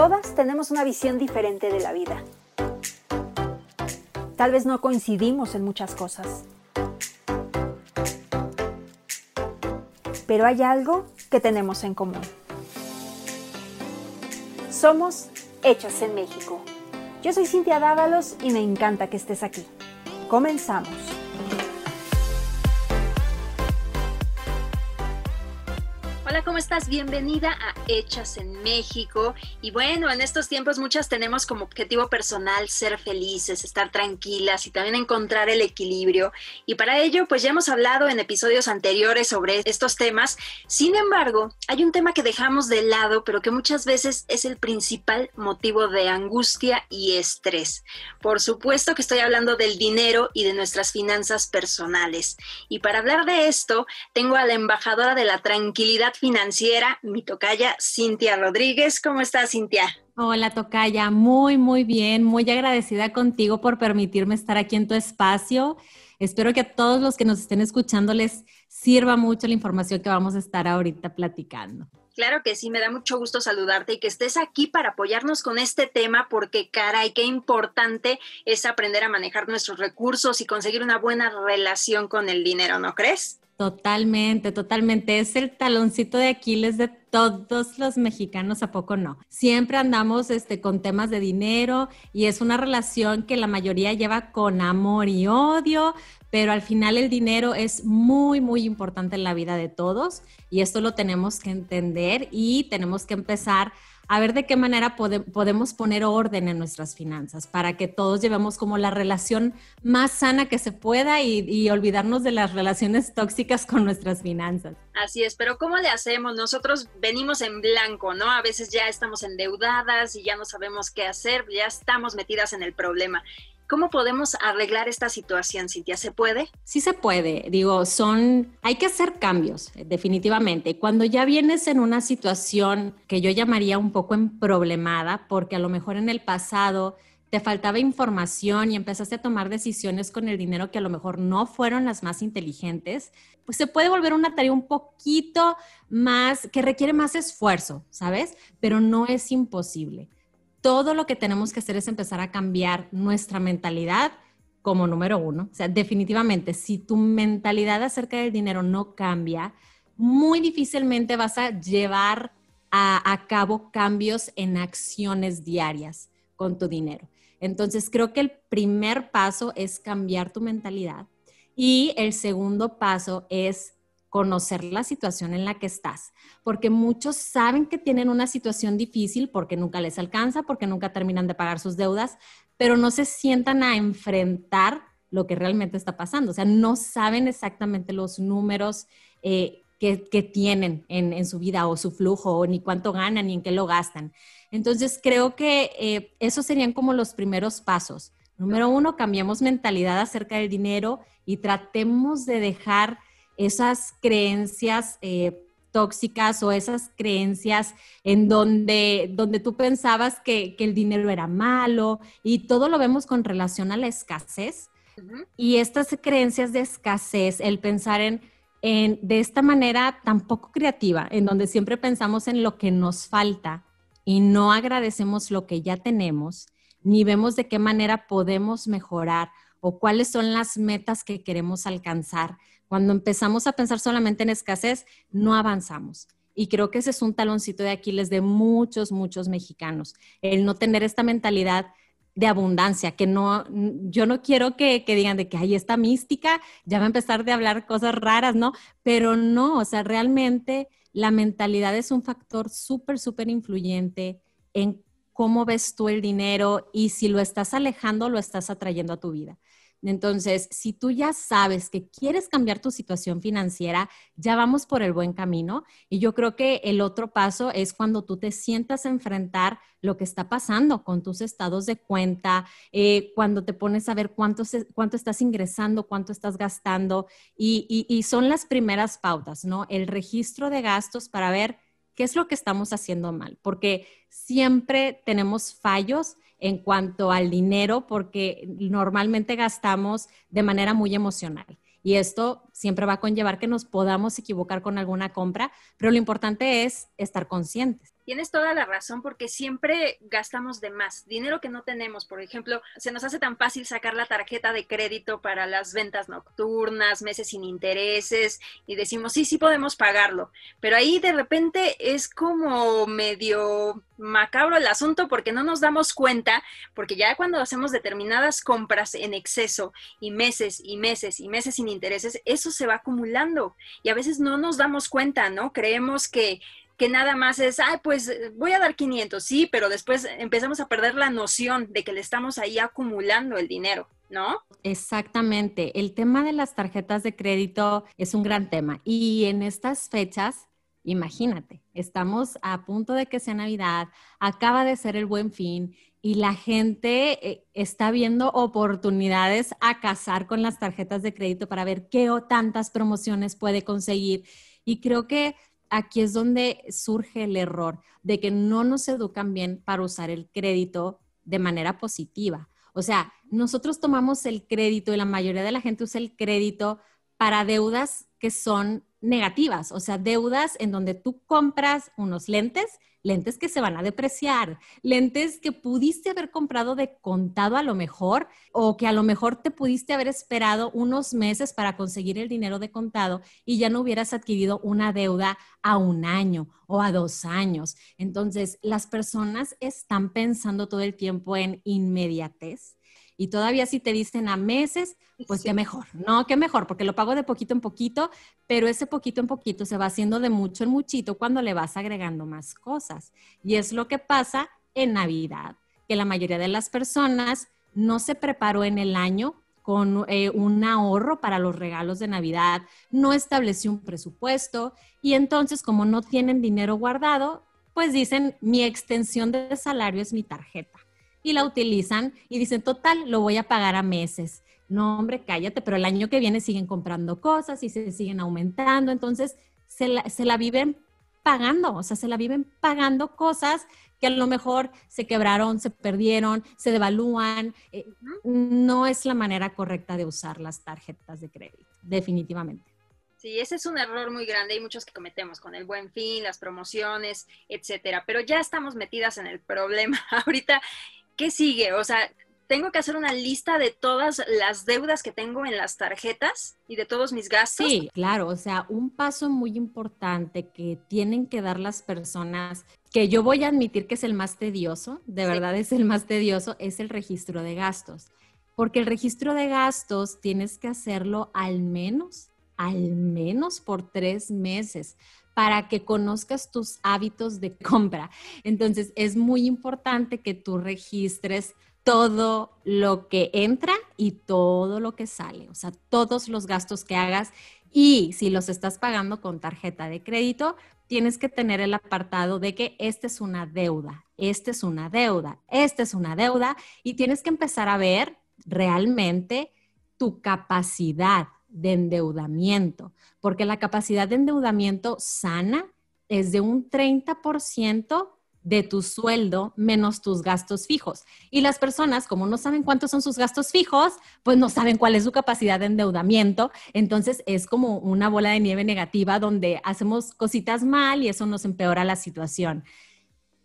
Todas tenemos una visión diferente de la vida. Tal vez no coincidimos en muchas cosas. Pero hay algo que tenemos en común. Somos Hechas en México. Yo soy Cintia Dávalos y me encanta que estés aquí. Comenzamos. Estás? Bienvenida a Hechas en México. Y bueno, en estos tiempos muchas tenemos como objetivo personal ser felices, estar tranquilas y también encontrar el equilibrio. Y para ello, pues ya hemos hablado en episodios anteriores sobre estos temas. Sin embargo, hay un tema que dejamos de lado, pero que muchas veces es el principal motivo de angustia y estrés. Por supuesto que estoy hablando del dinero y de nuestras finanzas personales. Y para hablar de esto, tengo a la embajadora de la tranquilidad financiera, mi tocaya Cintia Rodríguez. ¿Cómo estás, Cintia? Hola, tocaya. Muy, muy bien. Muy agradecida contigo por permitirme estar aquí en tu espacio. Espero que a todos los que nos estén escuchando les sirva mucho la información que vamos a estar ahorita platicando. Claro que sí, me da mucho gusto saludarte y que estés aquí para apoyarnos con este tema porque caray, qué importante es aprender a manejar nuestros recursos y conseguir una buena relación con el dinero, ¿no crees? Totalmente, totalmente. Es el taloncito de Aquiles de todos los mexicanos, ¿a poco no? Siempre andamos este, con temas de dinero y es una relación que la mayoría lleva con amor y odio, pero al final el dinero es muy, muy importante en la vida de todos y esto lo tenemos que entender y tenemos que empezar a ver de qué manera podemos poner orden en nuestras finanzas para que todos llevemos como la relación más sana que se pueda y, olvidarnos de las relaciones tóxicas con nuestras finanzas. Así es, pero ¿cómo le hacemos? Nosotros venimos en blanco, ¿no? A veces ya estamos endeudadas y ya no sabemos qué hacer, ya estamos metidas en el problema. ¿Cómo podemos arreglar esta situación, Cintia? ¿Se puede? Sí se puede. Digo, son, hay que hacer cambios, definitivamente. Cuando ya vienes en una situación que yo llamaría un poco problemada, porque a lo mejor en el pasado te faltaba información y empezaste a tomar decisiones con el dinero que a lo mejor no fueron las más inteligentes, pues se puede volver una tarea un poquito más, que requiere más esfuerzo, ¿sabes? Pero no es imposible todo lo que tenemos que hacer es empezar a cambiar nuestra mentalidad como número uno. O sea, definitivamente, si tu mentalidad acerca del dinero no cambia, muy difícilmente vas a llevar a, cabo cambios en acciones diarias con tu dinero. Entonces, creo que el primer paso es cambiar tu mentalidad y el segundo paso es conocer la situación en la que estás, porque muchos saben que tienen una situación difícil porque nunca les alcanza, porque nunca terminan de pagar sus deudas, pero no se sientan a enfrentar lo que realmente está pasando, o sea, no saben exactamente los números eh, que, tienen en, su vida o su flujo, o ni cuánto ganan, ni en qué lo gastan. Entonces, creo que eh, esos serían como los primeros pasos. Número uno, cambiemos mentalidad acerca del dinero y tratemos de dejar esas creencias eh, tóxicas o esas creencias en donde, donde tú pensabas que, el dinero era malo y todo lo vemos con relación a la escasez. Y estas creencias de escasez, el pensar en, en, de esta manera tan poco creativa, en donde siempre pensamos en lo que nos falta y no agradecemos lo que ya tenemos, ni vemos de qué manera podemos mejorar o cuáles son las metas que queremos alcanzar. Cuando empezamos a pensar solamente en escasez, no avanzamos. Y creo que ese es un taloncito de Aquiles de muchos, muchos mexicanos, el no tener esta mentalidad de abundancia, que no, yo no quiero que, que, digan de que hay esta mística, ya va a empezar de hablar cosas raras, ¿no? Pero no, o sea, realmente la mentalidad es un factor súper, súper influyente en cómo ves tú el dinero y si lo estás alejando, lo estás atrayendo a tu vida. Entonces, si tú ya sabes que quieres cambiar tu situación financiera, ya vamos por el buen camino. Y yo creo que el otro paso es cuando tú te sientas a enfrentar lo que está pasando con tus estados de cuenta, eh, cuando te pones a ver cuánto, cuánto estás ingresando, cuánto estás gastando. Y, y son las primeras pautas, ¿no? El registro de gastos para ver qué es lo que estamos haciendo mal, porque siempre tenemos fallos en cuanto al dinero porque normalmente gastamos de manera muy emocional. Y esto siempre va a conllevar que nos podamos equivocar con alguna compra, pero lo importante es estar conscientes. Tienes toda la razón porque siempre gastamos de más, dinero que no tenemos. Por ejemplo, se nos hace tan fácil sacar la tarjeta de crédito para las ventas nocturnas, meses sin intereses y decimos, sí, sí podemos pagarlo. Pero ahí de repente es como medio macabro el asunto porque no nos damos cuenta, porque ya cuando hacemos determinadas compras en exceso y meses y meses y meses sin intereses, eso se va acumulando y a veces no nos damos cuenta, ¿no? Creemos que que nada más es, ay, pues eh, voy a dar 500, sí, pero después empezamos a perder la noción de que le estamos ahí acumulando el dinero, ¿no? Exactamente. El tema de las tarjetas de crédito es un gran tema y en estas fechas, imagínate, estamos a punto de que sea Navidad, acaba de ser el buen fin y la gente eh, está viendo oportunidades a casar con las tarjetas de crédito para ver qué o tantas promociones puede conseguir. Y creo que aquí es donde surge el error de que no nos educan bien para usar el crédito de manera positiva. O sea, nosotros tomamos el crédito y la mayoría de la gente usa el crédito para deudas que son negativas, o sea, deudas en donde tú compras unos lentes lentes que se van a depreciar, lentes que pudiste haber comprado de contado a lo mejor o que a lo mejor te pudiste haber esperado unos meses para conseguir el dinero de contado y ya no hubieras adquirido una deuda a un año o a dos años. Entonces, las personas están pensando todo el tiempo en inmediatez y todavía si te dicen a meses, pues qué mejor, ¿no? Qué mejor, porque lo pago de poquito en poquito, pero ese poquito en poquito se va haciendo de mucho en muchito cuando le vas agregando más cosas. Y es lo que pasa en Navidad, que la mayoría de las personas no se preparó en el año con eh, un ahorro para los regalos de Navidad, no estableció un presupuesto y entonces como no tienen dinero guardado, pues dicen, mi extensión de salario es mi tarjeta y la utilizan y dicen, total, lo voy a pagar a meses. No, hombre, cállate, pero el año que viene siguen comprando cosas y se siguen aumentando, entonces se la, viven pagando, o sea, se la viven pagando cosas que a lo mejor se quebraron, se perdieron, se devalúan. Eh, no es la manera correcta de usar las tarjetas de crédito, definitivamente. Sí, ese es un error muy grande y muchos que cometemos con el buen fin, las promociones, etcétera. Pero ya estamos metidas en el problema ahorita ¿qué sigue? O sea, tengo que hacer una lista de todas las deudas que tengo en las tarjetas y de todos mis gastos. Sí, claro, o sea, un paso muy importante que tienen que dar las personas, que yo voy a admitir que es el más tedioso, de verdad es el más tedioso, es el registro de gastos. Porque el registro de gastos tienes que hacerlo al menos, al menos por tres meses para que conozcas tus hábitos de compra. Entonces, es muy importante que tú registres todo lo que entra y todo lo que sale, o sea, todos los gastos que hagas y si los estás pagando con tarjeta de crédito, tienes que tener el apartado de que esta es una deuda, esta es una deuda, esta es una deuda y tienes que empezar a ver realmente tu capacidad de endeudamiento, porque la capacidad de endeudamiento sana es de un 30% de tu sueldo menos tus gastos fijos. Y las personas, como no saben cuántos son sus gastos fijos, pues no saben cuál es su capacidad de endeudamiento. Entonces es como una bola de nieve negativa donde hacemos cositas mal y eso nos empeora la situación.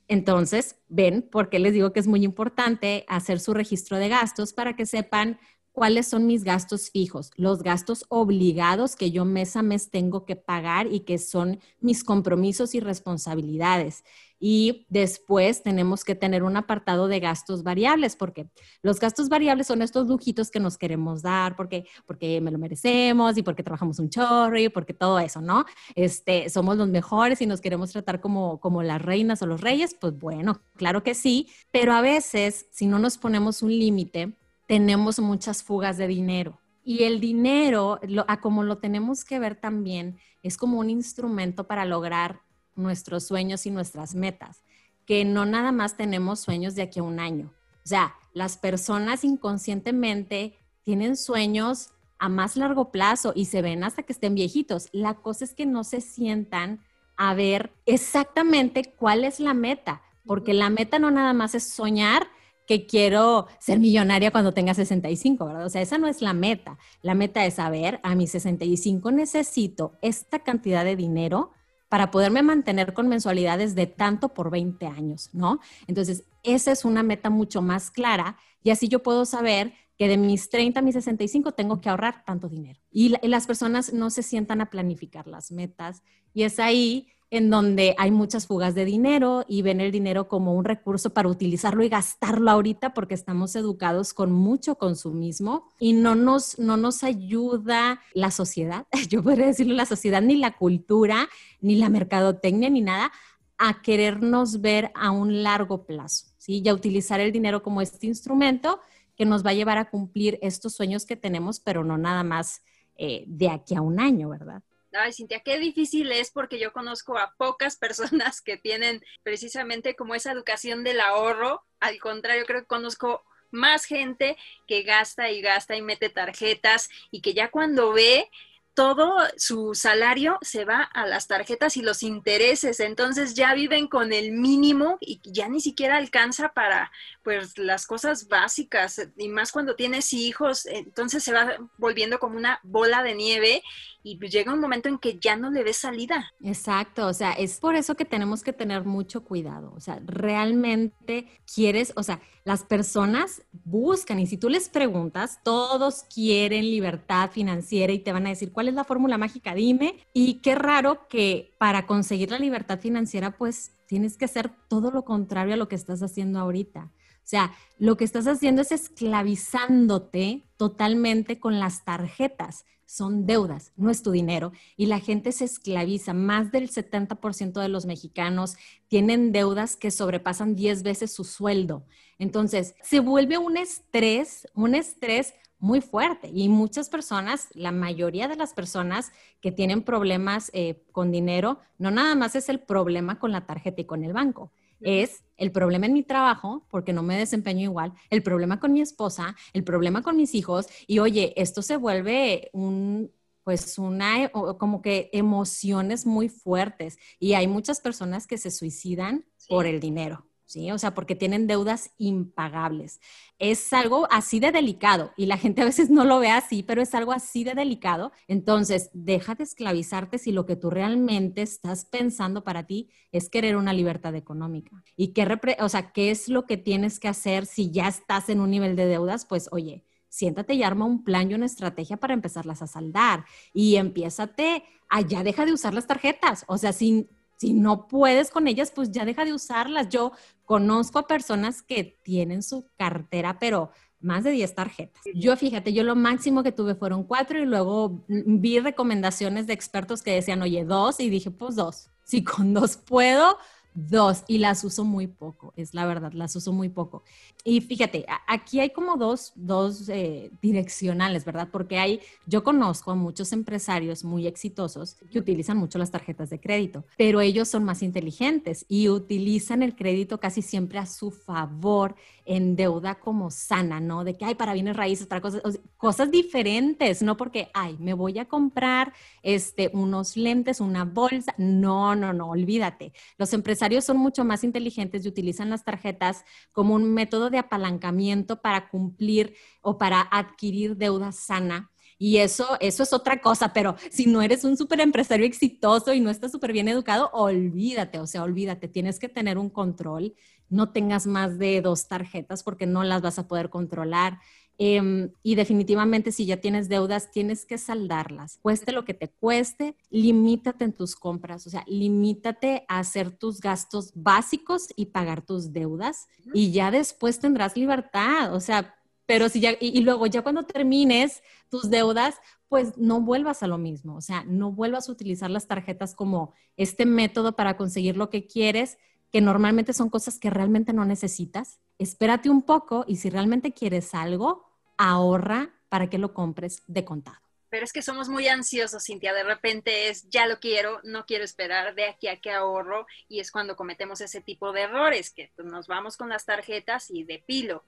Entonces, ven por qué les digo que es muy importante hacer su registro de gastos para que sepan cuáles son mis gastos fijos, los gastos obligados que yo mes a mes tengo que pagar y que son mis compromisos y responsabilidades. Y después tenemos que tener un apartado de gastos variables, porque los gastos variables son estos lujitos que nos queremos dar, porque, porque me lo merecemos y porque trabajamos un chorro y porque todo eso, ¿no? Este, somos los mejores y nos queremos tratar como, como las reinas o los reyes, pues bueno, claro que sí, pero a veces si no nos ponemos un límite, tenemos muchas fugas de dinero. Y el dinero, a como lo tenemos que ver también, es como un instrumento para lograr nuestros sueños y nuestras metas, que no nada más tenemos sueños de aquí a un año. O sea, las personas inconscientemente tienen sueños a más largo plazo y se ven hasta que estén viejitos. La cosa es que no se sientan a ver exactamente cuál es la meta, porque la meta no nada más es soñar que quiero ser millonaria cuando tenga 65, ¿verdad? O sea, esa no es la meta. La meta es saber, a mis 65 necesito esta cantidad de dinero para poderme mantener con mensualidades de tanto por 20 años, ¿no? Entonces, esa es una meta mucho más clara y así yo puedo saber que de mis 30 a mis 65 tengo que ahorrar tanto dinero. Y, las personas no se sientan a planificar las metas y es ahí en donde hay muchas fugas de dinero y ven el dinero como un recurso para utilizarlo y gastarlo ahorita porque estamos educados con mucho consumismo y no nos, no nos ayuda la sociedad, yo podría decirlo la sociedad, ni la cultura, ni la mercadotecnia, ni nada, a querernos ver a un largo plazo, ¿sí? Y a utilizar el dinero como este instrumento que nos va a llevar a cumplir estos sueños que tenemos, pero no nada más eh, de aquí a un año, ¿verdad? Ay, Cintia, qué difícil es porque yo conozco a pocas personas que tienen precisamente como esa educación del ahorro. Al contrario, creo que conozco más gente que gasta y gasta y mete tarjetas y que ya cuando ve todo su salario se va a las tarjetas y los intereses, entonces ya viven con el mínimo y ya ni siquiera alcanza para pues las cosas básicas y más cuando tienes hijos, entonces se va volviendo como una bola de nieve y llega un momento en que ya no le ves salida. Exacto, o sea, es por eso que tenemos que tener mucho cuidado, o sea, realmente quieres, o sea, las personas buscan y si tú les preguntas, todos quieren libertad financiera y te van a decir, ¿cuál es la fórmula mágica? Dime. Y qué raro que para conseguir la libertad financiera, pues tienes que hacer todo lo contrario a lo que estás haciendo ahorita. O sea, lo que estás haciendo es esclavizándote totalmente con las tarjetas. Son deudas, no es tu dinero. Y la gente se esclaviza. Más del 70% de los mexicanos tienen deudas que sobrepasan 10 veces su sueldo. Entonces, se vuelve un estrés, un estrés muy fuerte. Y muchas personas, la mayoría de las personas que tienen problemas eh, con dinero, no nada más es el problema con la tarjeta y con el banco es el problema en mi trabajo, porque no me desempeño igual, el problema con mi esposa, el problema con mis hijos, y oye, esto se vuelve un, pues una, como que emociones muy fuertes, y hay muchas personas que se suicidan por el dinero. ¿Sí? O sea, porque tienen deudas impagables. Es algo así de delicado y la gente a veces no lo ve así, pero es algo así de delicado. Entonces, deja de esclavizarte si lo que tú realmente estás pensando para ti es querer una libertad económica. ¿Y qué, o sea, qué es lo que tienes que hacer si ya estás en un nivel de deudas? Pues, oye, siéntate y arma un plan y una estrategia para empezarlas a saldar y empiézate a ya deja de usar las tarjetas. O sea, sin si no puedes con ellas, pues ya deja de usarlas. Yo conozco a personas que tienen su cartera, pero más de 10 tarjetas. Yo fíjate, yo lo máximo que tuve fueron cuatro y luego vi recomendaciones de expertos que decían, oye, dos, y dije, pues dos. Si con dos puedo, Dos, y las uso muy poco, es la verdad, las uso muy poco. Y fíjate, aquí hay como dos, dos eh, direccionales, ¿verdad? Porque hay, yo conozco a muchos empresarios muy exitosos que utilizan mucho las tarjetas de crédito, pero ellos son más inteligentes y utilizan el crédito casi siempre a su favor en deuda como sana, ¿no? De que hay para bienes raíces, para cosas, cosas diferentes, no porque, ay, me voy a comprar este, unos lentes, una bolsa. No, no, no, olvídate. Los empresarios son mucho más inteligentes y utilizan las tarjetas como un método de apalancamiento para cumplir o para adquirir deuda sana y eso, eso es otra cosa, pero si no eres un súper empresario exitoso y no estás súper bien educado, olvídate, o sea, olvídate, tienes que tener un control, no tengas más de dos tarjetas porque no las vas a poder controlar. Em, y definitivamente si ya tienes deudas, tienes que saldarlas. Cueste lo que te cueste, limítate en tus compras, o sea, limítate a hacer tus gastos básicos y pagar tus deudas y ya después tendrás libertad, o sea, pero si ya, y, luego ya cuando termines tus deudas, pues no vuelvas a lo mismo, o sea, no vuelvas a utilizar las tarjetas como este método para conseguir lo que quieres, que normalmente son cosas que realmente no necesitas. Espérate un poco y si realmente quieres algo, ahorra para que lo compres de contado. Pero es que somos muy ansiosos, Cintia. De repente es, ya lo quiero, no quiero esperar de aquí a que ahorro. Y es cuando cometemos ese tipo de errores, que nos vamos con las tarjetas y de pilo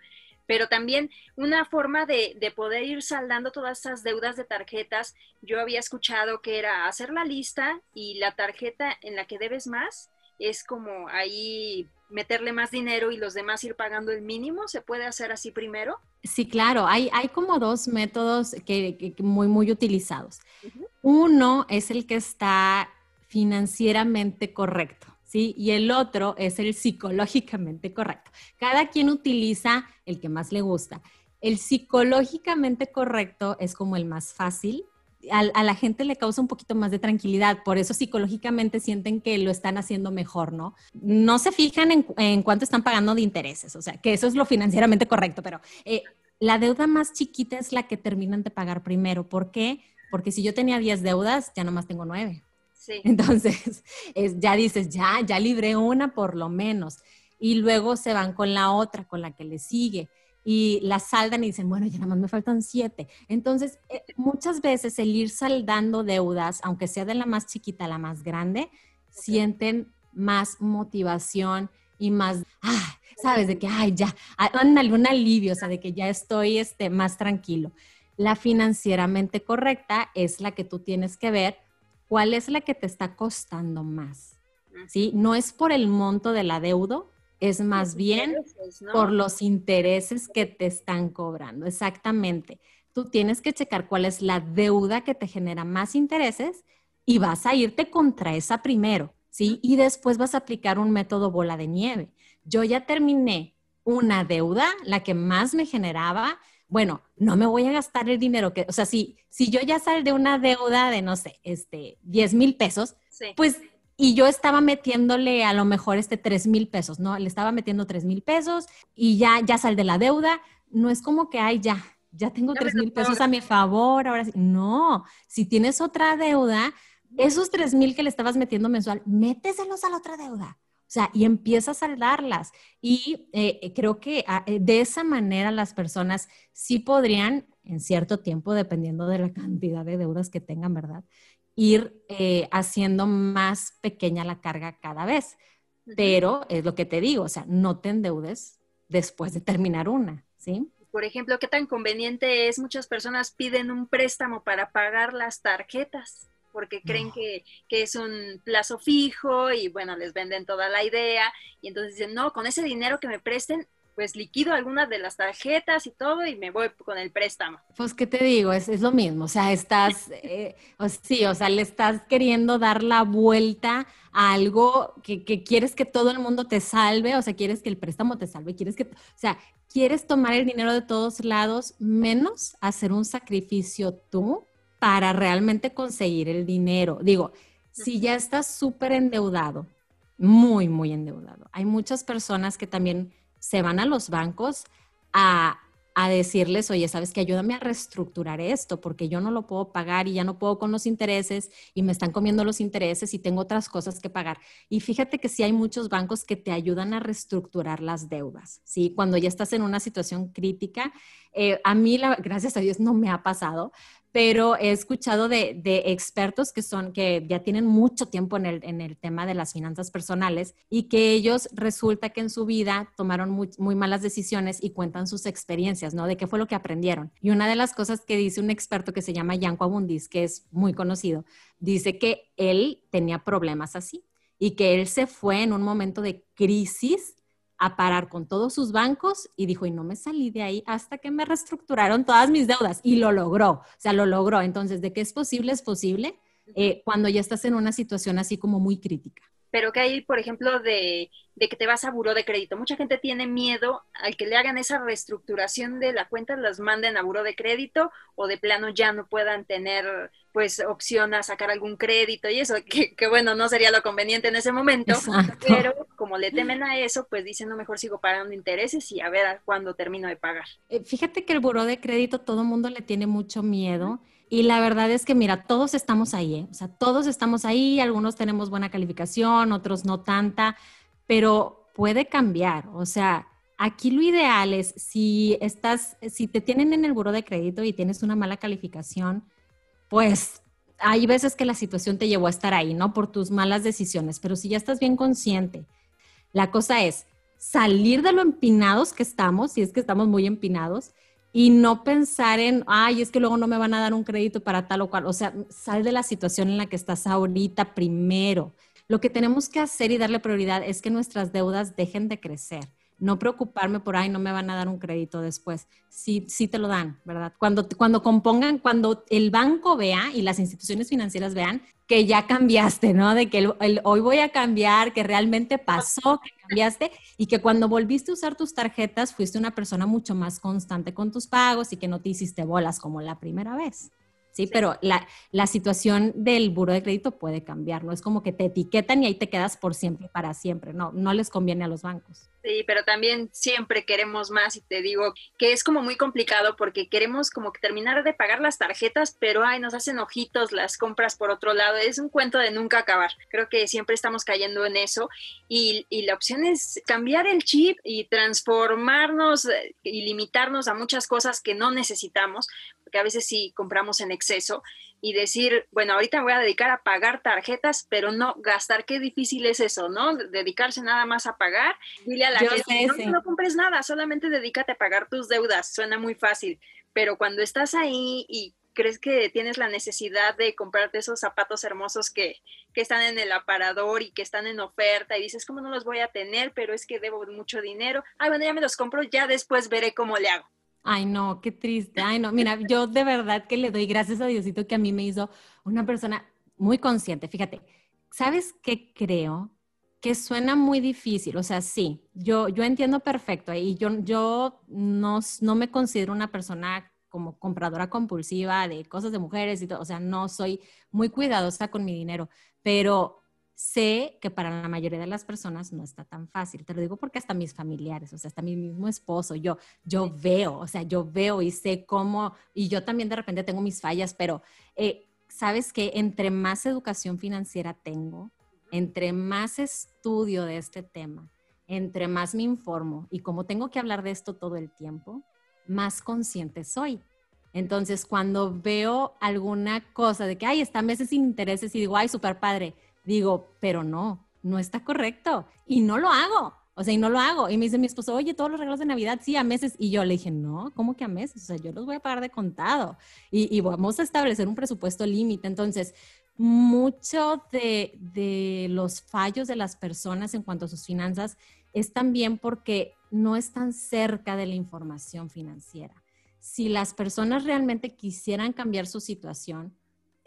pero también una forma de, poder ir saldando todas esas deudas de tarjetas. Yo había escuchado que era hacer la lista y la tarjeta en la que debes más, es como ahí meterle más dinero y los demás ir pagando el mínimo? ¿Se puede hacer así primero? Sí, claro. Hay, hay como dos métodos que, muy, muy utilizados. Uno es el que está financieramente correcto. ¿Sí? Y el otro es el psicológicamente correcto. Cada quien utiliza el que más le gusta. El psicológicamente correcto es como el más fácil, a, la gente le causa un poquito más de tranquilidad, por eso psicológicamente sienten que lo están haciendo mejor, ¿no? No se fijan en, cuánto están pagando de intereses, o sea, que eso es lo financieramente correcto, pero eh, la deuda más chiquita es la que terminan de pagar primero. ¿Por qué? Porque si yo tenía 10 deudas, ya nomás tengo 9. Sí. Entonces, ya dices, ya, ya libré una por lo menos. Y luego se van con la otra, con la que le sigue y la saldan y dicen, bueno, ya nada más me faltan siete. Entonces, eh, muchas veces el ir saldando deudas, aunque sea de la más chiquita a la más grande, sienten más motivación y más, ah, sabes, de que, ay, ya, ándale, un alivio, o sea, de que ya estoy este, más tranquilo. La financieramente correcta es la que tú tienes que ver cuál es la que te está costando más, ¿sí? No es por el monto de la deuda, es más bien por los intereses que te están cobrando. Exactamente. Tú tienes que checar cuál es la deuda que te genera más intereses y vas a irte contra esa primero, ¿sí? Y después vas a aplicar un método bola de nieve. Yo ya terminé una deuda, la que más me generaba, bueno, no me voy a gastar el dinero que, o sea, si, si yo ya salí de una deuda de, no sé, este, 10 mil pesos, pues y yo estaba metiéndole a lo mejor este 3 mil pesos, ¿no? Le estaba metiendo 3 mil pesos y ya, ya sal de la deuda. No es como que, ay, ya, ya tengo 3 mil pesos a mi favor, ahora sí. No, si tienes otra deuda, esos 3 mil que le estabas metiendo mensual, méteselos a la otra deuda. O sea, y empieza a saldarlas. Y eh, creo que ah, eh, de esa manera las personas sí podrían, en cierto tiempo, dependiendo de la cantidad de deudas que tengan, ¿verdad? Ir eh, haciendo más pequeña la carga cada vez. Pero es lo que te digo, o sea, no te endeudes después de terminar una, ¿sí? Por ejemplo, ¿qué tan conveniente es? Muchas personas piden un préstamo para pagar las tarjetas porque creen que, que, es un plazo fijo y bueno, les venden toda la idea y entonces dicen, no, con ese dinero que me presten, pues liquido algunas de las tarjetas y todo y me voy con el préstamo. Pues, ¿qué te digo? Es, es lo mismo, o sea, estás, eh, sí, o sea, le estás queriendo dar la vuelta a algo que, que, quieres que todo el mundo te salve, o sea, quieres que el préstamo te salve, quieres que, o sea, quieres tomar el dinero de todos lados, menos hacer un sacrificio tú para realmente conseguir el dinero. Digo, si ya estás súper endeudado, muy, muy endeudado, hay muchas personas que también se van a los bancos a, decirles, oye, sabes que ayúdame a reestructurar esto porque yo no lo puedo pagar y ya no puedo con los intereses y me están comiendo los intereses y tengo otras cosas que pagar. Y fíjate que sí hay muchos bancos que te ayudan a reestructurar las deudas, ¿sí? Cuando ya estás en una situación crítica, eh, a mí, gracias a Dios, no me ha pasado, pero he escuchado de, expertos que son, que ya tienen mucho tiempo en el, en el, tema de las finanzas personales y que ellos resulta que en su vida tomaron muy, muy, malas decisiones y cuentan sus experiencias, ¿no? De qué fue lo que aprendieron. Y una de las cosas que dice un experto que se llama Yanko Abundis, que es muy conocido, dice que él tenía problemas así y que él se fue en un momento de crisis a parar con todos sus bancos y dijo, y no me salí de ahí hasta que me reestructuraron todas mis deudas y lo logró, o sea, lo logró. Entonces, ¿de qué es posible? Es posible eh, cuando ya estás en una situación así como muy crítica. Pero que hay, por ejemplo, de, de, que te vas a buró de crédito. Mucha gente tiene miedo al que le hagan esa reestructuración de la cuenta, las manden a buró de crédito o de plano ya no puedan tener pues opción a sacar algún crédito y eso, que, que bueno, no sería lo conveniente en ese momento, pero como le temen a eso, pues dicen, no, mejor sigo pagando intereses y a ver cuándo termino de pagar. Eh, fíjate que el buró de crédito todo el mundo le tiene mucho miedo. Y la verdad es que, mira, todos estamos ahí, ¿eh? o sea, todos estamos ahí, algunos tenemos buena calificación, otros no tanta, pero puede cambiar. O sea, aquí lo ideal es si estás, si te tienen en el buró de crédito y tienes una mala calificación, pues hay veces que la situación te llevó a estar ahí, ¿no? Por tus malas decisiones, pero si ya estás bien consciente, la cosa es salir de lo empinados que estamos, si es que estamos muy empinados, y no pensar en, ay, es que luego no me van a dar un crédito para tal o cual. O sea, sal de la situación en la que estás ahorita primero. lo que tenemos que hacer y darle prioridad es que nuestras deudas dejen de crecer no preocuparme por ahí, no me van a dar un crédito después. Sí, sí te lo dan, ¿verdad? Cuando, cuando compongan, cuando el banco vea y las instituciones financieras vean que ya cambiaste, ¿no? De que hoy voy a cambiar, que realmente pasó, que cambiaste y que cuando volviste a usar tus tarjetas fuiste una persona mucho más constante con tus pagos y que no te hiciste bolas como la primera vez. ¿Sí? Pero la, la, situación del buro de crédito puede cambiar, no es como que te etiquetan y ahí te quedas por siempre, para siempre, no, no les conviene a los bancos. Sí, pero también siempre queremos más y te digo que es como muy complicado porque queremos como que terminar de pagar las tarjetas, pero ay, nos hacen ojitos las compras por otro lado, es un cuento de nunca acabar. Creo que siempre estamos cayendo en eso y, y la opción es cambiar el chip y transformarnos eh, y limitarnos a muchas cosas que no necesitamos, porque a veces sí compramos en exceso, y decir, bueno, ahorita me voy a dedicar a pagar tarjetas, pero no gastar. Qué difícil es eso, ¿no? Dedicarse nada más a pagar. Dile a la gente, no, no, compres nada, solamente dedícate a pagar tus deudas. Suena muy fácil, pero cuando estás ahí y crees que tienes la necesidad de comprarte esos zapatos hermosos que, que están en el aparador y que están en oferta y dices, ¿cómo no los voy a tener? Pero es que debo mucho dinero. Ay, bueno, ya me los compro, ya después veré cómo le hago. Ay, no, qué triste. Ay, no, mira, yo de verdad que le doy gracias a Diosito que a mí me hizo una persona muy consciente. Fíjate, ¿sabes qué creo? Que suena muy difícil. O sea, sí, yo, yo entiendo perfecto y yo, yo no, no me considero una persona como compradora compulsiva de cosas de mujeres y todo. O sea, no soy muy cuidadosa con mi dinero, pero sé que para la mayoría de las personas no está tan fácil. Te lo digo porque hasta mis familiares, o sea, hasta mi mismo esposo, yo, yo veo, o sea, yo veo y sé cómo, y yo también de repente tengo mis fallas, pero eh, sabes que entre más educación financiera tengo, entre más estudio de este tema, entre más me informo y como tengo que hablar de esto todo el tiempo, más consciente soy. Entonces, cuando veo alguna cosa de que, ay, está meses sin intereses y digo, ay, súper padre, digo, pero no, no está correcto y no lo hago. O sea, y no lo hago. Y me dice mi esposo, oye, todos los regalos de Navidad, sí, a meses. Y yo le dije, no, ¿cómo que a meses? O sea, yo los voy a pagar de contado. Y, vamos a establecer un presupuesto límite. Entonces, mucho de, de, los fallos de las personas en cuanto a sus finanzas es también porque no están cerca de la información financiera. Si las personas realmente quisieran cambiar su situación,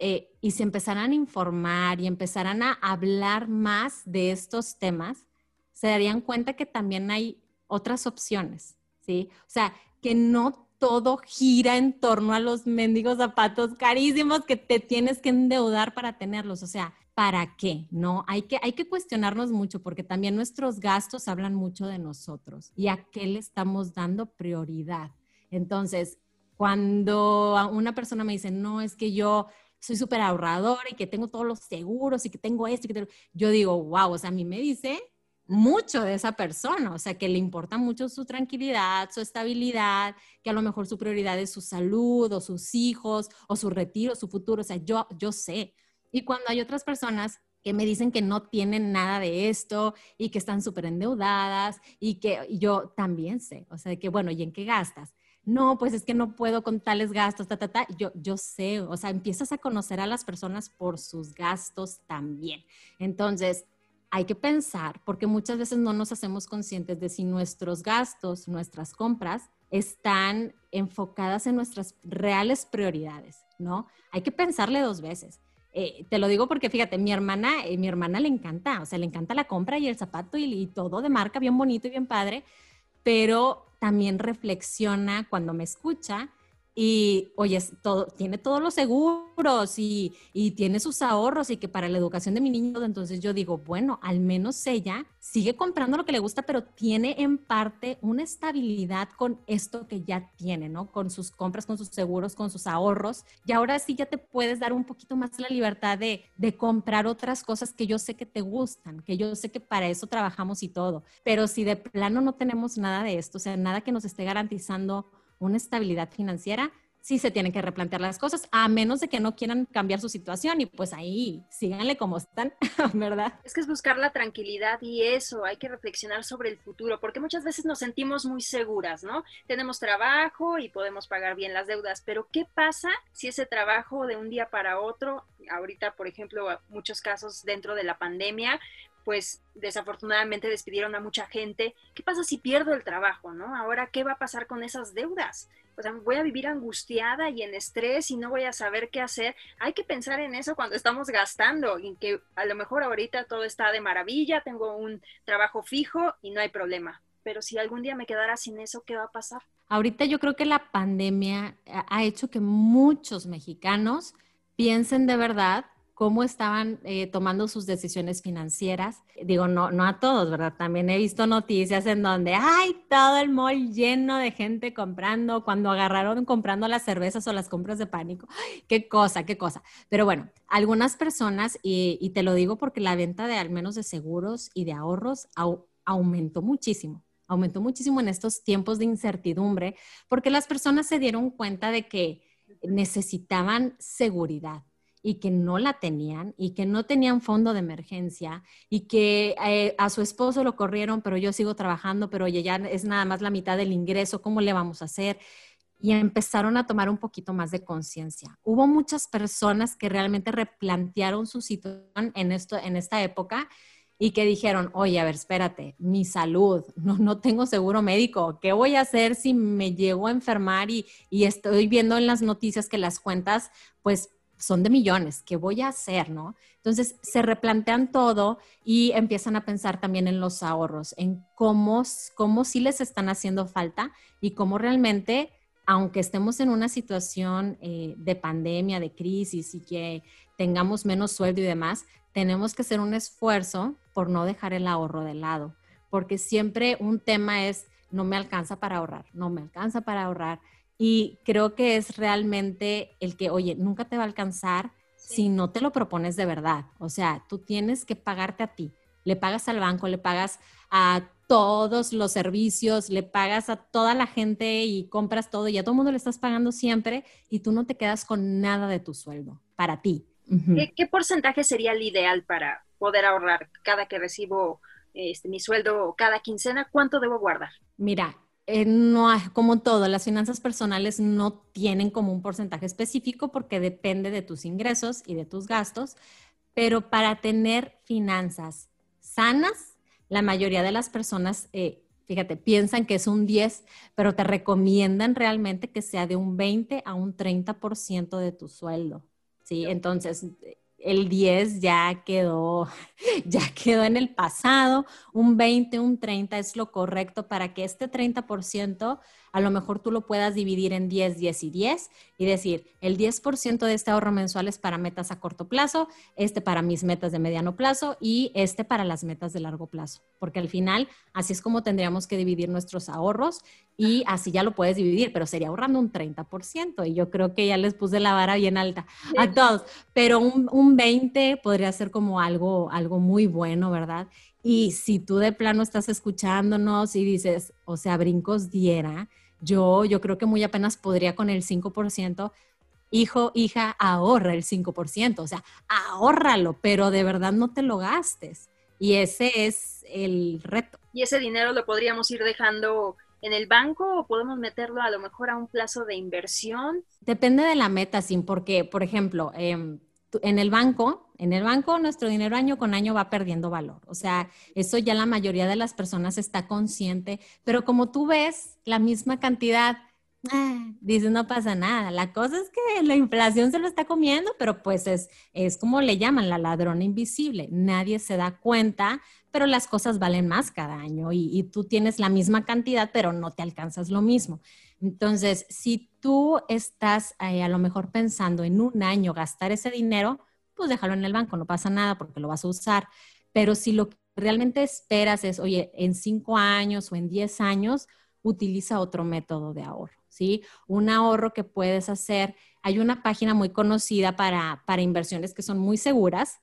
eh, y se empezarán a informar y empezarán a hablar más de estos temas, se darían cuenta que también hay otras opciones, ¿sí? O sea, que no todo gira en torno a los mendigos zapatos carísimos que te tienes que endeudar para tenerlos. O sea, ¿para qué? No, hay que, hay que cuestionarnos mucho porque también nuestros gastos hablan mucho de nosotros y a qué le estamos dando prioridad. Entonces, cuando una persona me dice, no, es que yo soy súper ahorradora y que tengo todos los seguros y que tengo esto que tengo... Yo digo, wow, o sea, a mí me dice mucho de esa persona, o sea, que le importa mucho su tranquilidad, su estabilidad, que a lo mejor su prioridad es su salud o sus hijos o su retiro, su futuro, o sea, yo, yo sé. Y cuando hay otras personas que me dicen que no tienen nada de esto y que están súper endeudadas y que yo también sé, o sea, que bueno, ¿y en qué gastas? No, pues es que no puedo con tales gastos, ta, ta, ta. Yo, yo sé, o sea, empiezas a conocer a las personas por sus gastos también. Entonces, hay que pensar, porque muchas veces no nos hacemos conscientes de si nuestros gastos, nuestras compras, están enfocadas en nuestras reales prioridades, ¿no? Hay que pensarle dos veces. Eh, te lo digo porque fíjate, mi hermana, eh, mi hermana le encanta, o sea, le encanta la compra y el zapato y, y todo de marca bien bonito y bien padre, pero también reflexiona cuando me escucha y, oye, todo, tiene todos los seguros y, y, tiene sus ahorros y que para la educación de mi niño, entonces yo digo, bueno, al menos ella sigue comprando lo que le gusta, pero tiene en parte una estabilidad con esto que ya tiene, ¿no? Con sus compras, con sus seguros, con sus ahorros. Y ahora sí ya te puedes dar un poquito más la libertad de, de comprar otras cosas que yo sé que te gustan, que yo sé que para eso trabajamos y todo. Pero si de plano no tenemos nada de esto, o sea, nada que nos esté garantizando una estabilidad financiera, sí se tienen que replantear las cosas, a menos de que no quieran cambiar su situación y pues ahí síganle como están, ¿verdad? Es que es buscar la tranquilidad y eso, hay que reflexionar sobre el futuro, porque muchas veces nos sentimos muy seguras, ¿no? Tenemos trabajo y podemos pagar bien las deudas, pero ¿qué pasa si ese trabajo de un día para otro, ahorita por ejemplo, muchos casos dentro de la pandemia, pues desafortunadamente despidieron a mucha gente. ¿Qué pasa si pierdo el trabajo, no? Ahora, ¿qué va a pasar con esas deudas? O sea, voy a vivir angustiada y en estrés y no voy a saber qué hacer. Hay que pensar en eso cuando estamos gastando y que a lo mejor ahorita todo está de maravilla, tengo un trabajo fijo y no hay problema. Pero si algún día me quedara sin eso, ¿qué va a pasar? Ahorita yo creo que la pandemia ha hecho que muchos mexicanos piensen de verdad cómo estaban eh, tomando sus decisiones financieras. Digo, no, no a todos, ¿verdad? También he visto noticias en donde hay todo el mall lleno de gente comprando, cuando agarraron comprando las cervezas o las compras de pánico. Qué cosa, qué cosa. Pero bueno, algunas personas, y, te lo digo porque la venta de al menos de seguros y de ahorros aumentó muchísimo aumentó muchísimo en estos tiempos de incertidumbre, porque las personas se dieron cuenta de que necesitaban seguridad y que no la tenían y que no tenían fondo de emergencia y que eh, a su esposo lo corrieron, pero yo sigo trabajando, pero ya es nada más la mitad del ingreso, ¿cómo le vamos a hacer? Y empezaron a tomar un poquito más de conciencia. Hubo muchas personas que realmente replantearon su situación en, esto, en esta época y que dijeron, oye, a ver, espérate, mi salud, no, no tengo seguro médico, ¿qué voy a hacer si me llego a enfermar y, y estoy viendo en las noticias que las cuentas, pues son de millones, ¿qué voy a hacer, no? Entonces se replantean todo y empiezan a pensar también en los ahorros, en cómo, cómo sí les están haciendo falta y cómo realmente, aunque estemos en una situación eh, de pandemia, de crisis y que tengamos menos sueldo y demás, tenemos que hacer un esfuerzo por no dejar el ahorro de lado, porque siempre un tema es, no me alcanza para ahorrar, no me alcanza para ahorrar y creo que es realmente el que, oye, nunca te va a alcanzar si no te lo propones de verdad. O sea, tú tienes que pagarte a ti. Le pagas al banco, le pagas a todos los servicios, le pagas a toda la gente y compras todo y a todo el mundo le estás pagando siempre y tú no te quedas con nada de tu sueldo para ti. ¿Qué, ¿Qué, porcentaje sería el ideal para poder ahorrar cada que recibo este, mi sueldo o cada quincena? ¿Cuánto debo guardar? Mira, eh, no como todo, las finanzas personales no tienen como un porcentaje específico porque depende de tus ingresos y de tus gastos, pero para tener finanzas sanas, la mayoría de las personas, eh, fíjate, piensan que es un 10, pero te recomiendan realmente que sea de un 20 a un 30% de tu sueldo. ¿sí? Entonces, el 10 ya quedó, ya quedó en el pasado, un 20, un 30 es lo correcto para que este 30% a lo mejor tú lo puedas dividir en 10, 10 y 10 y decir, el 10% de este ahorro mensual es para metas a corto plazo, este para mis metas de mediano plazo y este para las metas de largo plazo, porque al final así es como tendríamos que dividir nuestros ahorros y así ya lo puedes dividir, pero sería ahorrando un 30% y yo creo que ya les puse la vara bien alta a todos, pero un, un 20 podría ser como algo, algo muy bueno, ¿verdad? Y si tú de plano estás escuchándonos y dices, o sea, brincos diera, yo, yo creo que muy apenas podría con el 5%. Hijo, hija, ahorra el 5%, o sea, ahórralo, pero de verdad no te lo gastes. Y ese es el reto. ¿Y ese dinero lo podríamos ir dejando en el banco o podemos meterlo a lo mejor a un plazo de inversión? Depende de la meta, sin porque, por ejemplo, eh, en el banco, en el banco nuestro dinero año con año va perdiendo valor. O sea, eso ya la mayoría de las personas está consciente, pero como tú ves la misma cantidad, ah, dices no pasa nada. La cosa es que la inflación se lo está comiendo, pero pues es, es como le llaman la ladrona invisible. Nadie se da cuenta, pero las cosas valen más cada año y, tú tienes la misma cantidad, pero no te alcanzas lo mismo. Entonces, si tú estás a lo mejor pensando en un año gastar ese dinero, pues déjalo en el banco, no pasa nada porque lo vas a usar. Pero si lo que realmente esperas es, oye, en cinco años o en diez años, utiliza otro método de ahorro, ¿sí? Un ahorro que puedes hacer. Hay una página muy conocida para, para inversiones que son muy seguras,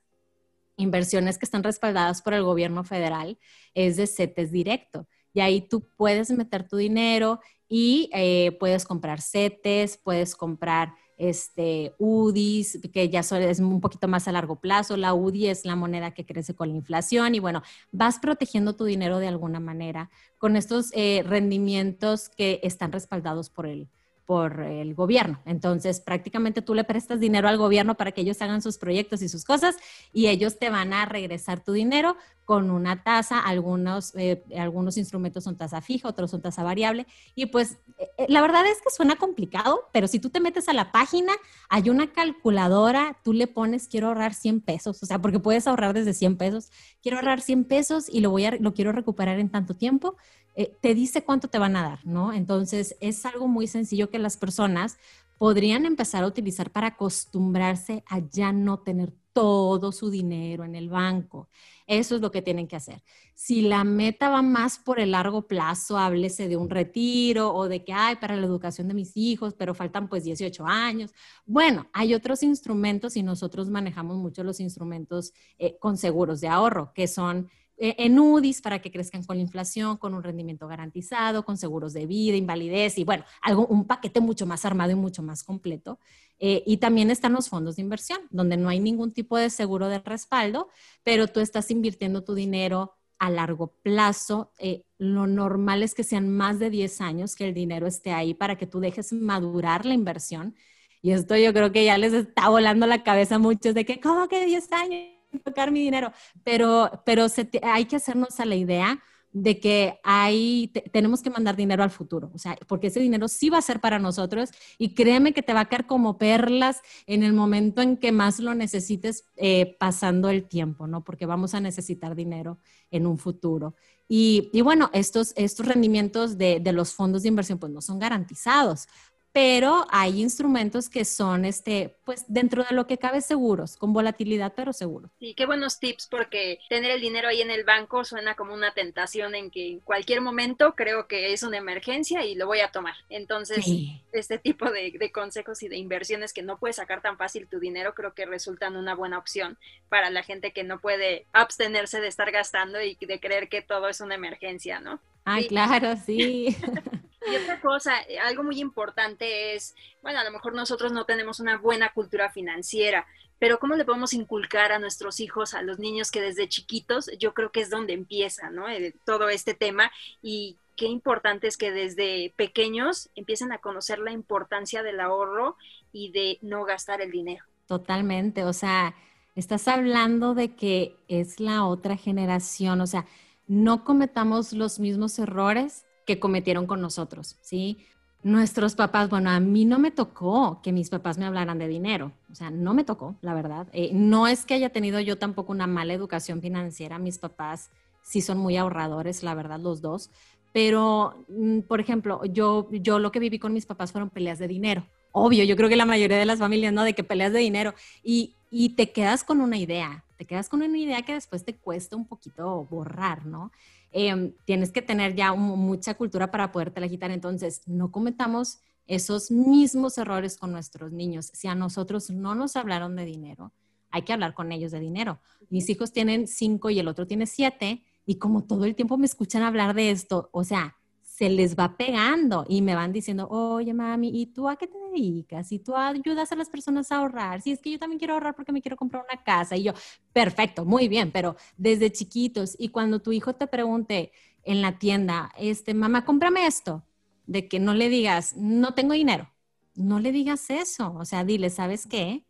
inversiones que están respaldadas por el gobierno federal, es de CETES directo. Y ahí tú puedes meter tu dinero y eh, puedes comprar CETES, puedes comprar este, UDIs, que ya es un poquito más a largo plazo. La UDI es la moneda que crece con la inflación y bueno, vas protegiendo tu dinero de alguna manera con estos eh, rendimientos que están respaldados por el, por el gobierno. Entonces, prácticamente tú le prestas dinero al gobierno para que ellos hagan sus proyectos y sus cosas y ellos te van a regresar tu dinero con una tasa. Algunos, eh, algunos instrumentos son tasa fija, otros son tasa variable. Y pues eh, la verdad es que suena complicado, pero si tú te metes a la página, hay una calculadora, tú le pones quiero ahorrar 100 pesos, o sea, porque puedes ahorrar desde 100 pesos. Quiero ahorrar 100 pesos y lo voy a, lo quiero recuperar en tanto tiempo eh, te dice cuánto te van a dar, ¿no? Entonces es algo muy sencillo que las personas podrían empezar a utilizar para acostumbrarse a ya no tener todo su dinero en el banco. Eso es lo que tienen que hacer. Si la meta va más por el largo plazo, háblese de un retiro o de que hay para la educación de mis hijos, pero faltan pues 18 años. Bueno, hay otros instrumentos y nosotros manejamos mucho los instrumentos eh, con seguros de ahorro, que son en UDIs para que crezcan con la inflación, con un rendimiento garantizado, con seguros de vida, invalidez y bueno, algo, un paquete mucho más armado y mucho más completo. Eh, y también están los fondos de inversión, donde no hay ningún tipo de seguro de respaldo, pero tú estás invirtiendo tu dinero a largo plazo. Eh, lo normal es que sean más de 10 años que el dinero esté ahí para que tú dejes madurar la inversión. Y esto yo creo que ya les está volando la cabeza a muchos de que, ¿cómo que 10 años? Tocar mi dinero, pero, pero hay que hacernos a la idea de que hay, tenemos que mandar dinero al futuro, o sea, porque ese dinero sí va a ser para nosotros y créeme que te va a caer como perlas en el momento en que más lo necesites eh, pasando el tiempo, ¿no? Porque vamos a necesitar dinero en un futuro. Y, y bueno, estos, estos rendimientos de, de los fondos de inversión pues no son garantizados, pero hay instrumentos que son, este, pues, dentro de lo que cabe seguros, con volatilidad, pero seguros. Sí, qué buenos tips, porque tener el dinero ahí en el banco suena como una tentación en que en cualquier momento creo que es una emergencia y lo voy a tomar. Entonces, este tipo de, de, consejos y de inversiones que no puedes sacar tan fácil tu dinero, creo que resultan una buena opción para la gente que no puede abstenerse de estar gastando y de creer que todo es una emergencia, ¿no? Ay, claro, sí. Y otra cosa, eh, algo muy importante es, bueno, a lo mejor nosotros no tenemos una buena cultura financiera, pero ¿cómo le podemos inculcar a nuestros hijos, a los niños que desde chiquitos, yo creo que es donde empieza, ¿no? Todo este tema y qué importante es que desde pequeños empiecen a conocer la importancia del ahorro y de no gastar el dinero. Totalmente, o sea, estás hablando de que es la otra generación, o sea, no cometamos los mismos errores que cometieron con nosotros, ¿sí? Nuestros papás, bueno, a mí no me tocó que mis papás me hablaran de dinero, o sea, no me tocó, la verdad. Eh, no es que haya tenido yo tampoco una mala educación financiera, mis papás sí son muy ahorradores, la verdad, los dos, pero, mm, por ejemplo, yo, yo lo que viví con mis papás fueron peleas de dinero. Obvio, yo creo que la mayoría de las familias, ¿no? De que peleas de dinero y, y te quedas con una idea, te quedas con una idea que después te cuesta un poquito borrar, ¿no? Em, tienes que tener ya mucha cultura para podértela quitar. Entonces, no cometamos esos mismos errores con nuestros niños. Si a nosotros no nos hablaron de dinero, hay que hablar con ellos de dinero. Mis hijos tienen cinco y el otro tiene siete, y como todo el tiempo me escuchan hablar de esto, o sea, se les va pegando y me van diciendo, oye mami, ¿y tú a qué te dedicas? ¿Y tú ayudas a las personas a ahorrar? Si es que yo también quiero ahorrar porque me quiero comprar una casa. Y yo, perfecto, muy bien, pero desde chiquitos y cuando tu hijo te pregunte en la tienda, este, mamá, cómprame esto, de que no le digas, no tengo dinero, no le digas eso. O sea, dile, ¿sabes qué?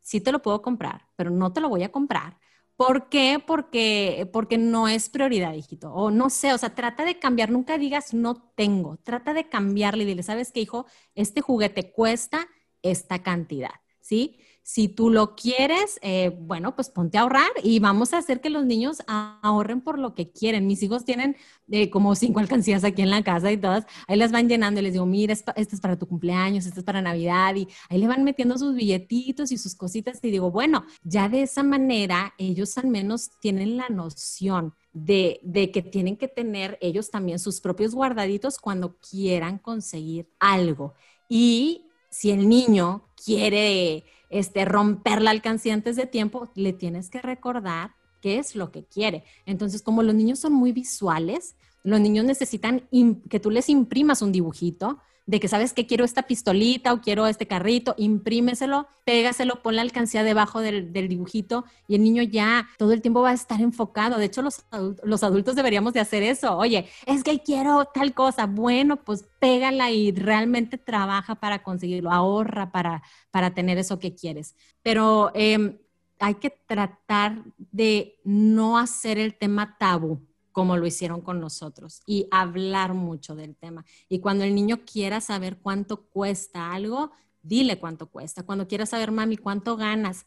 Sí te lo puedo comprar, pero no te lo voy a comprar ¿Por qué? Porque, porque no es prioridad, hijito. O no sé, o sea, trata de cambiar. Nunca digas no tengo. Trata de cambiarle y dile, ¿sabes qué, hijo? Este juguete cuesta esta cantidad, ¿sí? Si tú lo quieres, eh, bueno, pues ponte a ahorrar y vamos a hacer que los niños ahorren por lo que quieren. Mis hijos tienen eh, como cinco alcancías aquí en la casa y todas, ahí las van llenando y les digo, mira, esto es para tu cumpleaños, esto es para Navidad y ahí le van metiendo sus billetitos y sus cositas y digo, bueno, ya de esa manera ellos al menos tienen la noción de, de, que tienen que tener ellos también sus propios guardaditos cuando quieran conseguir algo. Y si el niño quiere este, romper la alcancía antes de tiempo, le tienes que recordar qué es lo que quiere. Entonces, como los niños son muy visuales, Los niños necesitan que tú les imprimas un dibujito de que sabes que quiero esta pistolita o quiero este carrito, imprímeselo, pégaselo, pon la alcancía debajo del, dibujito y el niño ya todo el tiempo va a estar enfocado. De hecho, los, los adultos deberíamos de hacer eso. Oye, es que quiero tal cosa. Bueno, pues pégala y realmente trabaja para conseguirlo, ahorra para, para tener eso que quieres. Pero em, hay que tratar de no hacer el tema tabú como lo hicieron con nosotros y hablar mucho del tema. Y cuando el niño quiera saber cuánto cuesta algo, dile cuánto cuesta. Cuando quiera saber, mami, cuánto ganas,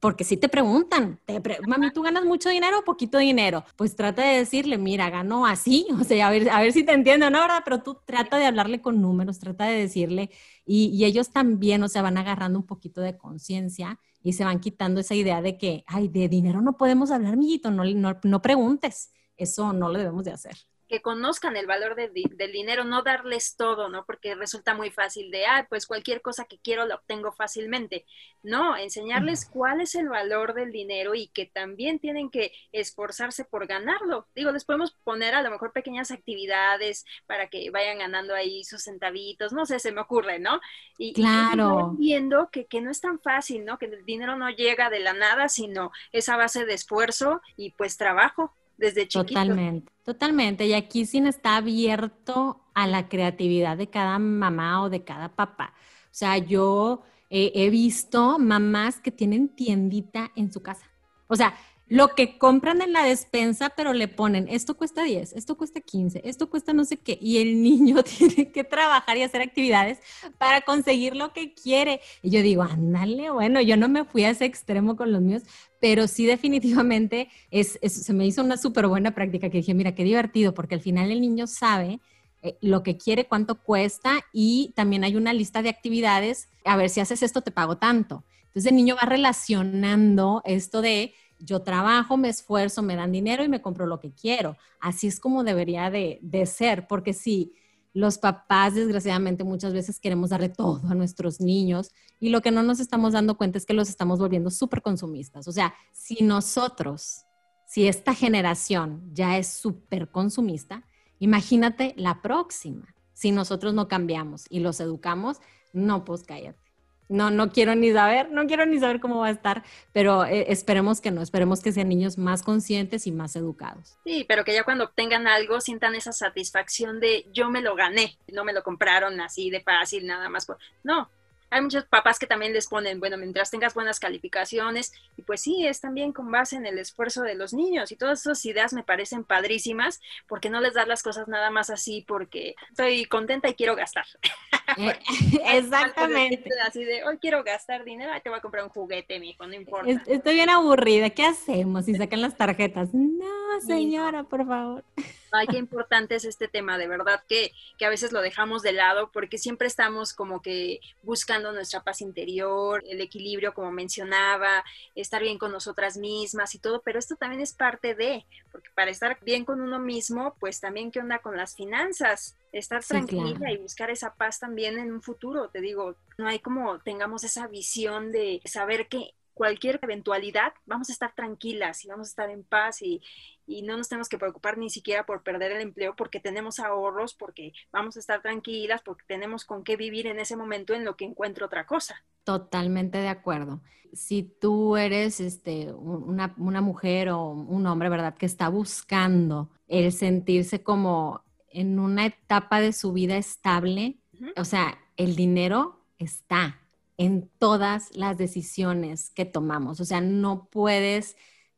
porque si te preguntan, mami, ¿tú ganas mucho dinero o poquito dinero? Pues trata de decirle, mira, ganó así, o sea, a ver, a ver si te entiendo, ¿no? ¿verdad? Pero tú trata de hablarle con números, trata de decirle, y, ellos también, o sea, van agarrando un poquito de conciencia y se van quitando esa idea de que, ay, de dinero no podemos hablar, mijito, no, no, no preguntes. Eso no lo debemos de hacer que conozcan el valor del dinero, no darles todo, ¿no? Porque resulta muy fácil de, ah, pues cualquier cosa que quiero la obtengo fácilmente. No, enseñarles cuál es el valor del dinero y que también tienen que esforzarse por ganarlo. Digo, les podemos poner a lo mejor pequeñas actividades para que vayan ganando ahí sus centavitos, no sé, se me ocurre, ¿no? Y, claro. viendo que, que no es tan fácil, ¿no? Que el dinero no llega de la nada, sino esa base de esfuerzo y pues trabajo desde chiquito. Totalmente, totalmente. Y aquí sí está abierto a la creatividad de cada mamá o de cada papá. O sea, yo he visto mamás que tienen tiendita en su casa. O sea, lo que compran en la despensa, pero le ponen, esto cuesta 10, esto cuesta 15, esto cuesta no sé qué, y el niño tiene que trabajar y hacer actividades para conseguir lo que quiere. Y yo digo, ándale, bueno, yo no me fui a ese extremo con los míos, pero sí definitivamente es, se me hizo una súper buena práctica que dije, mira, qué divertido, porque al final el niño sabe eh, lo que quiere, cuánto cuesta y también hay una lista de actividades, a ver si haces esto te pago tanto. Entonces el niño va relacionando esto de yo trabajo, me esfuerzo, me dan dinero y me compro lo que quiero. Así es como debería de, ser, porque si los papás desgraciadamente muchas veces queremos darle todo a nuestros niños y lo que no nos estamos dando cuenta es que los estamos volviendo súper consumistas. O sea, si nosotros, si esta generación ya es súper consumista, imagínate la próxima. Si nosotros no cambiamos y los educamos, no, pues cállate. No, no quiero ni saber, no quiero ni saber cómo va a estar, pero eh, esperemos que no, esperemos que sean niños más conscientes y más educados. Sí, pero que ya cuando obtengan algo sientan esa satisfacción de yo me lo gané, no me lo compraron así de fácil, nada más. No, hay muchos papás que también les ponen, bueno, mientras tengas buenas calificaciones, y pues sí, es también con base en el esfuerzo de los niños, y todas esas ideas me parecen padrísimas, porque no les das las cosas nada más así porque estoy contenta y quiero gastar. Exactamente. Así de, hoy quiero gastar dinero, te voy a comprar un juguete, mi hijo, no importa. Estoy bien aburrida, ¿qué hacemos? Y sacan las tarjetas. No, señora, por favor. Ay, qué importante es este tema, de verdad que, que, a veces lo dejamos de lado porque siempre estamos como que buscando nuestra paz interior, el equilibrio, como mencionaba, estar bien con nosotras mismas y todo, pero esto también es parte de, porque para estar bien con uno mismo, pues también qué onda con las finanzas, estar tranquila y buscar esa paz también en un futuro, te digo, no hay como tengamos esa visión de saber que cualquier eventualidad, vamos a estar tranquilas y vamos a estar en paz y, no nos tenemos que preocupar ni siquiera por perder el empleo porque tenemos ahorros, porque vamos a estar tranquilas, porque tenemos con qué vivir en ese momento en lo que encuentro otra cosa. Totalmente de acuerdo. Si tú eres este, una, mujer o un hombre, ¿verdad? Que está buscando el sentirse como en una etapa de su vida estable, o sea, el dinero está, en todas las decisiones que tomamos. O sea, no puedes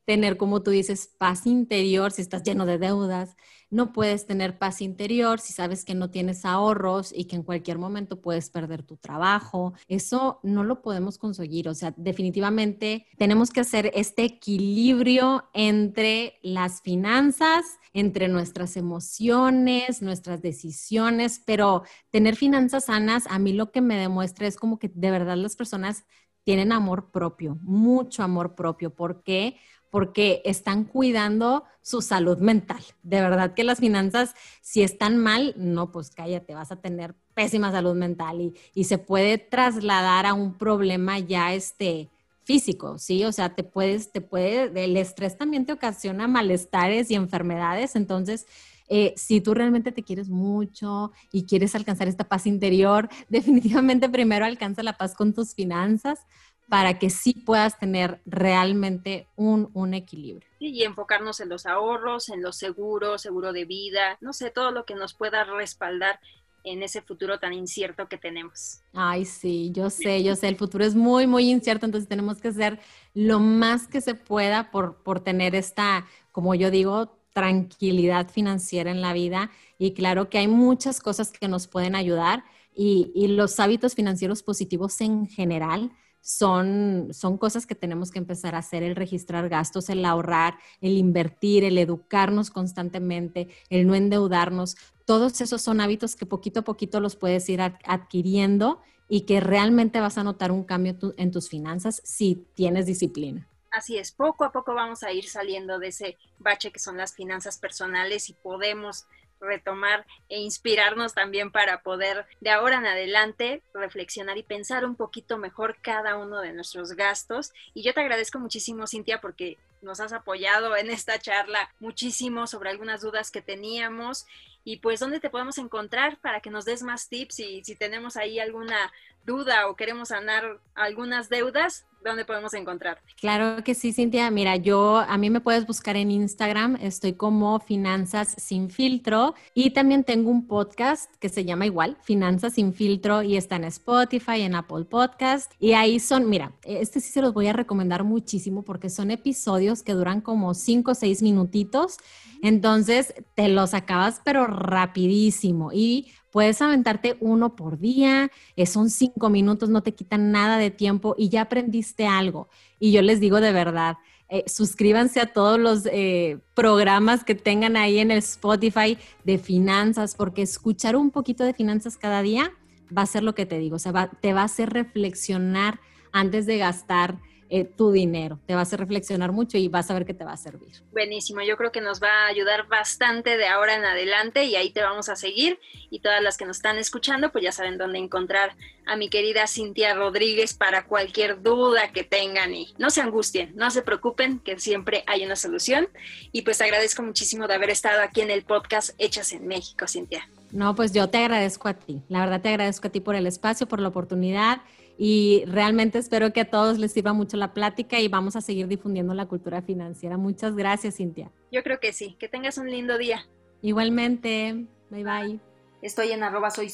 tener, como tú dices, paz interior si estás lleno de deudas, no puedes tener paz interior si sabes que no tienes ahorros y que en cualquier momento puedes perder tu trabajo. Eso no lo podemos conseguir. O sea, definitivamente tenemos que hacer este equilibrio entre las finanzas, entre nuestras emociones, nuestras decisiones, pero tener finanzas sanas a mí lo que me demuestra es como que de verdad las personas tienen amor propio, mucho amor propio. ¿Por qué? Porque están cuidando su salud mental. De verdad que las finanzas, si están mal, no, pues cállate, vas a tener pésima salud mental y, se puede trasladar a un problema ya este físico, ¿sí? O sea, te puedes, te puede, el estrés también te ocasiona malestares y enfermedades, entonces eh, si tú realmente te quieres mucho y quieres alcanzar esta paz interior, definitivamente primero alcanza la paz con tus finanzas para que sí puedas tener realmente un, un equilibrio. y enfocarnos en los ahorros, en los seguros, seguro de vida, no sé, todo lo que nos pueda respaldar en ese futuro tan incierto que tenemos. Ay, sí, yo sé, yo sé, el futuro es muy, muy incierto, entonces tenemos que hacer lo más que se pueda por, por tener esta, como yo digo, tranquilidad financiera en la vida. Y claro que hay muchas cosas que nos pueden ayudar y, y los hábitos financieros positivos en general son, son cosas que tenemos que empezar a hacer, el registrar gastos, el ahorrar, el invertir, el educarnos constantemente, el no endeudarnos. Todos esos son hábitos que poquito a poquito los puedes ir adquiriendo y que realmente vas a notar un cambio en tus finanzas si tienes disciplina. Así es, poco a poco vamos a ir saliendo de ese bache que son las finanzas personales y podemos retomar e inspirarnos también para poder de ahora en adelante reflexionar y pensar un poquito mejor cada uno de nuestros gastos. Y yo te agradezco muchísimo, Cintia, porque nos has apoyado en esta charla muchísimo sobre algunas dudas que teníamos y pues dónde te podemos encontrar para que nos des más tips y si tenemos ahí alguna duda o queremos sanar algunas deudas, ¿dónde podemos encontrarte? Claro que sí, Cintia. Mira, yo a mí me puedes buscar en Instagram, estoy como Finanzas sin filtro. Y también tengo un podcast que se llama igual, Finanzas sin filtro y está en Spotify, en Apple Podcast. Y ahí son, mira, este sí se los voy a recomendar muchísimo porque son episodios que duran como 5 o 6 minutitos, entonces te los acabas pero rapidísimo. Y Puedes aventarte uno por día, eh, son cinco minutos, no te quitan nada de tiempo y ya aprendiste algo. Y yo les digo de verdad, eh, suscríbanse a todos los eh, programas que tengan ahí en el Spotify de finanzas, porque escuchar un poquito de finanzas cada día va a ser lo que te digo, o sea, te va a hacer reflexionar antes de gastar eh, tu dinero. Te va a hacer reflexionar mucho y vas a ver que te va a servir. Buenísimo, yo creo que nos va a ayudar bastante de ahora en adelante y ahí te vamos a seguir. Y todas las que nos están escuchando, pues ya saben dónde encontrar a mi querida Cintia Rodríguez para cualquier duda que tengan y no se angustien, no se preocupen, que siempre hay una solución. Y pues agradezco muchísimo de haber estado aquí en el podcast Hechas en México, Cintia. No, pues yo te agradezco a ti. La verdad te agradezco a ti por el espacio, por la oportunidad y realmente espero que a todos les sirva mucho la plática y vamos a seguir difundiendo la cultura financiera. Muchas gracias, Cintia. Yo creo que sí. Que tengas un lindo día. Igualmente. Bye bye. Estoy en arroba soy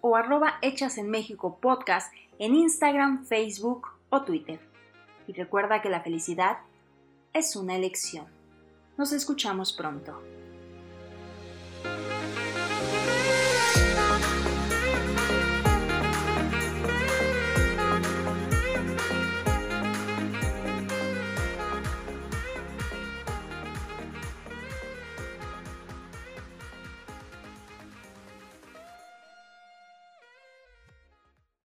o arroba hechas en México podcast en Instagram, Facebook o Twitter. Y recuerda que la felicidad es una elección. Nos escuchamos pronto.